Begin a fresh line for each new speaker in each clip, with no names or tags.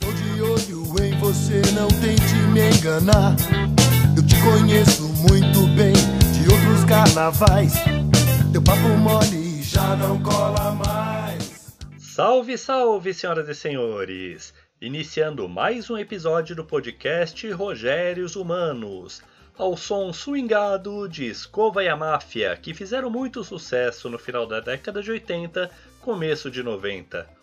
Estou de olho em você, não tente me enganar. Eu te conheço muito bem de outros carnavais. Teu papo mole já não cola mais.
Salve, salve, senhoras e senhores! Iniciando mais um episódio do podcast Rogérios Humanos, ao som swingado de Escova e a Máfia, que fizeram muito sucesso no final da década de 80, começo de 90.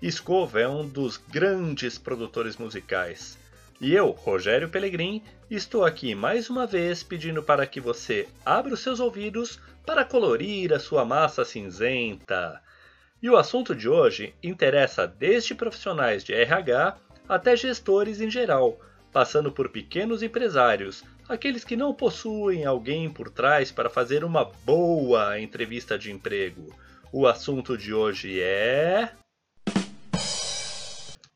Escova é um dos grandes produtores musicais. E eu, Rogério Pelegrim, estou aqui mais uma vez pedindo para que você abra os seus ouvidos para colorir a sua massa cinzenta. E o assunto de hoje interessa desde profissionais de RH até gestores em geral, passando por pequenos empresários, aqueles que não possuem alguém por trás para fazer uma boa entrevista de emprego. O assunto de hoje é.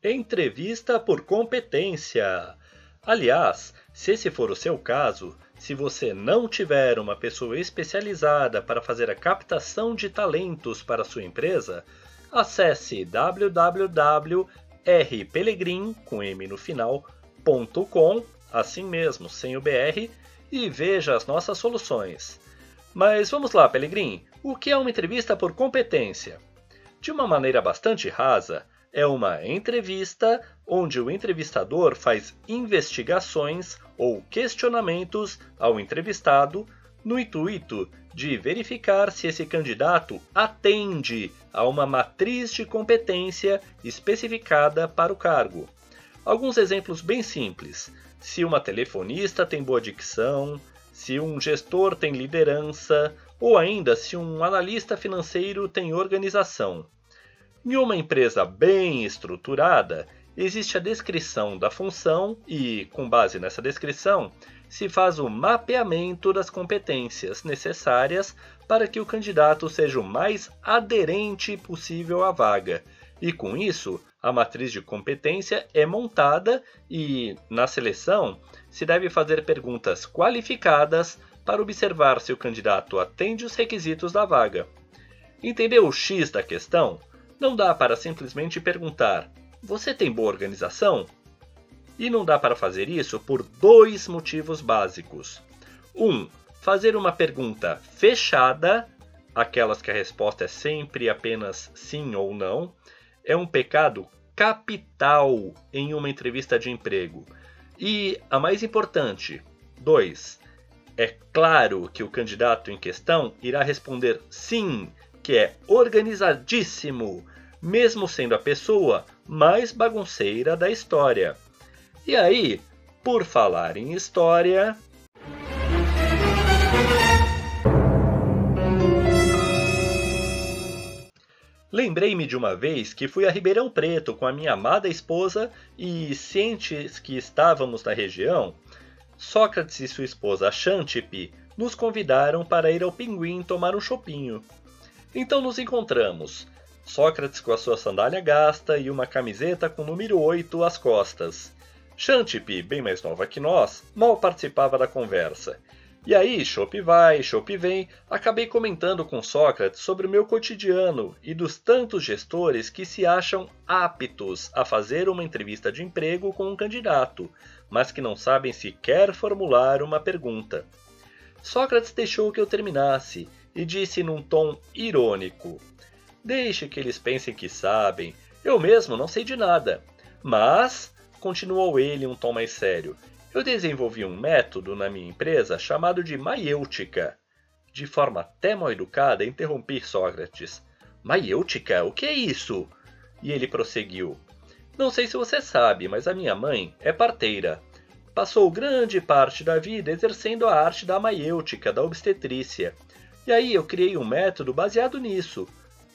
Entrevista por competência. Aliás, se esse for o seu caso, se você não tiver uma pessoa especializada para fazer a captação de talentos para sua empresa, acesse www.rpelegrim com m no assim mesmo, sem o br, e veja as nossas soluções. Mas vamos lá, Pelegrim, o que é uma entrevista por competência? De uma maneira bastante rasa, é uma entrevista onde o entrevistador faz investigações ou questionamentos ao entrevistado no intuito de verificar se esse candidato atende a uma matriz de competência especificada para o cargo. Alguns exemplos bem simples: se uma telefonista tem boa dicção, se um gestor tem liderança, ou ainda se um analista financeiro tem organização. Em uma empresa bem estruturada, existe a descrição da função e, com base nessa descrição, se faz o mapeamento das competências necessárias para que o candidato seja o mais aderente possível à vaga. E com isso, a matriz de competência é montada e, na seleção, se deve fazer perguntas qualificadas para observar se o candidato atende os requisitos da vaga. Entendeu o X da questão? Não dá para simplesmente perguntar: Você tem boa organização? E não dá para fazer isso por dois motivos básicos. Um, fazer uma pergunta fechada, aquelas que a resposta é sempre apenas sim ou não, é um pecado capital em uma entrevista de emprego. E a mais importante, dois, é claro que o candidato em questão irá responder sim, que é organizadíssimo, mesmo sendo a pessoa mais bagunceira da história. E aí, por falar em história. Lembrei-me de uma vez que fui a Ribeirão Preto com a minha amada esposa e, cientes que estávamos na região, Sócrates e sua esposa Xantippe nos convidaram para ir ao Pinguim tomar um chopinho. Então nos encontramos, Sócrates com a sua sandália gasta e uma camiseta com o número 8 às costas. Xantippe, bem mais nova que nós, mal participava da conversa. E aí, chope vai, chope vem, acabei comentando com Sócrates sobre o meu cotidiano e dos tantos gestores que se acham aptos a fazer uma entrevista de emprego com um candidato, mas que não sabem sequer formular uma pergunta. Sócrates deixou que eu terminasse e disse num tom irônico: Deixe que eles pensem que sabem. Eu mesmo não sei de nada. Mas, continuou ele em um tom mais sério, eu desenvolvi um método na minha empresa chamado de maiêutica. De forma até mal educada, interrompi Sócrates. Maiêutica? O que é isso? E ele prosseguiu. Não sei se você sabe, mas a minha mãe é parteira. Passou grande parte da vida exercendo a arte da maiêutica, da obstetrícia. E aí eu criei um método baseado nisso,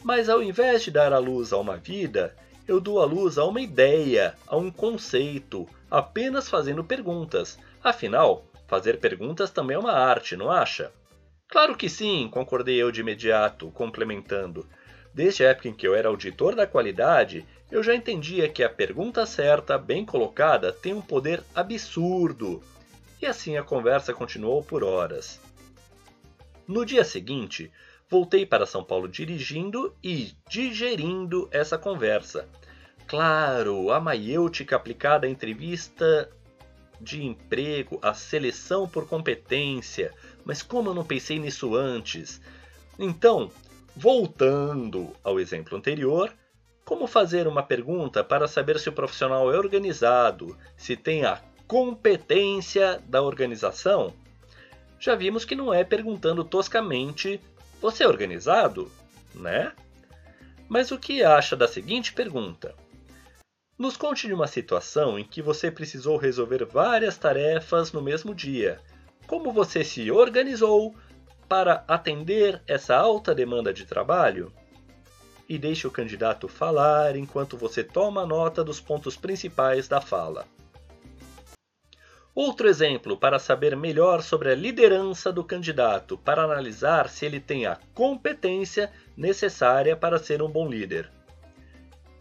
mas ao invés de dar a luz a uma vida, eu dou a luz a uma ideia, a um conceito, apenas fazendo perguntas. Afinal, fazer perguntas também é uma arte, não acha? Claro que sim, concordei eu de imediato, complementando. Desde a época em que eu era auditor da qualidade, eu já entendia que a pergunta certa, bem colocada, tem um poder absurdo. E assim a conversa continuou por horas. No dia seguinte, Voltei para São Paulo dirigindo e digerindo essa conversa. Claro, a maiêutica aplicada à entrevista de emprego, à seleção por competência. Mas como eu não pensei nisso antes? Então, voltando ao exemplo anterior, como fazer uma pergunta para saber se o profissional é organizado, se tem a competência da organização? Já vimos que não é perguntando toscamente: você é organizado? Né? Mas o que acha da seguinte pergunta? Nos conte de uma situação em que você precisou resolver várias tarefas no mesmo dia. Como você se organizou para atender essa alta demanda de trabalho? E deixe o candidato falar enquanto você toma nota dos pontos principais da fala. Outro exemplo para saber melhor sobre a liderança do candidato, para analisar se ele tem a competência necessária para ser um bom líder.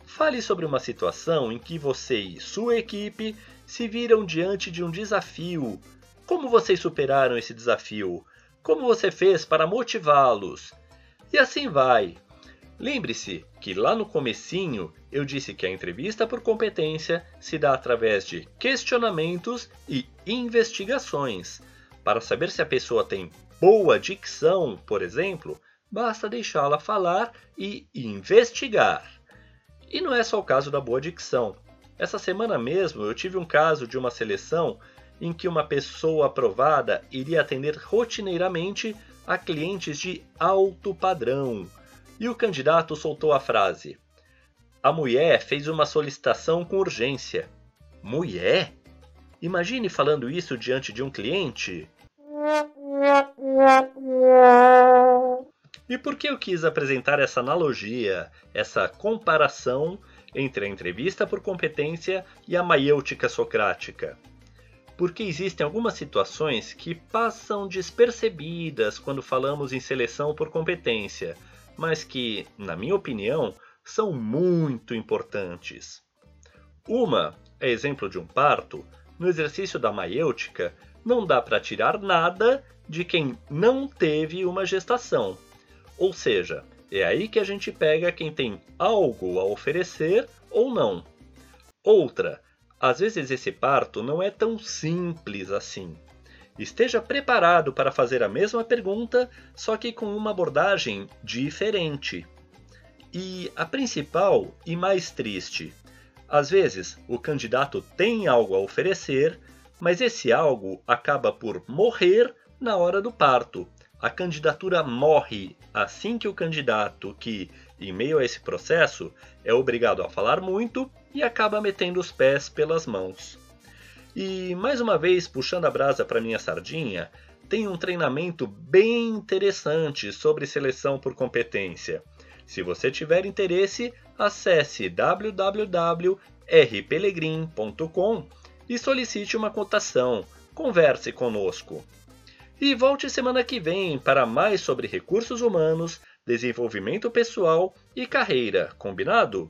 Fale sobre uma situação em que você e sua equipe se viram diante de um desafio. Como vocês superaram esse desafio? Como você fez para motivá-los? E assim vai. Lembre-se que lá no comecinho eu disse que a entrevista por competência se dá através de questionamentos e investigações. Para saber se a pessoa tem boa dicção, por exemplo, basta deixá-la falar e investigar. E não é só o caso da boa dicção. Essa semana mesmo eu tive um caso de uma seleção em que uma pessoa aprovada iria atender rotineiramente a clientes de alto padrão e o candidato soltou a frase: A mulher fez uma solicitação com urgência. Mulher? Imagine falando isso diante de um cliente. E por que eu quis apresentar essa analogia, essa comparação entre a entrevista por competência e a maiêutica socrática? Porque existem algumas situações que passam despercebidas quando falamos em seleção por competência, mas que, na minha opinião, são muito importantes. Uma é exemplo de um parto, no exercício da maiêutica, não dá para tirar nada de quem não teve uma gestação. Ou seja, é aí que a gente pega quem tem algo a oferecer ou não. Outra, às vezes esse parto não é tão simples assim. Esteja preparado para fazer a mesma pergunta, só que com uma abordagem diferente. E a principal e mais triste: às vezes o candidato tem algo a oferecer, mas esse algo acaba por morrer na hora do parto. A candidatura morre assim que o candidato, que, em meio a esse processo, é obrigado a falar muito e acaba metendo os pés pelas mãos. E mais uma vez, puxando a brasa para minha sardinha, tem um treinamento bem interessante sobre seleção por competência. Se você tiver interesse, acesse www.rpelegrim.com e solicite uma cotação. Converse conosco. E volte semana que vem para mais sobre recursos humanos, desenvolvimento pessoal e carreira, combinado?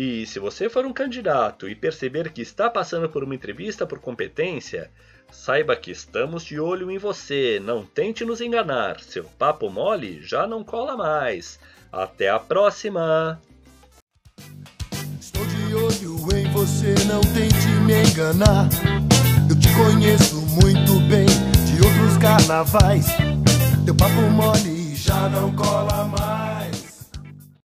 E se você for um candidato e perceber que está passando por uma entrevista por competência, saiba que estamos de olho em você. Não tente nos enganar. Seu papo mole já não cola mais. Até a próxima!
Estou de olho em você, não tente me enganar. Eu te conheço muito bem de outros carnavais. Teu papo mole já não cola mais.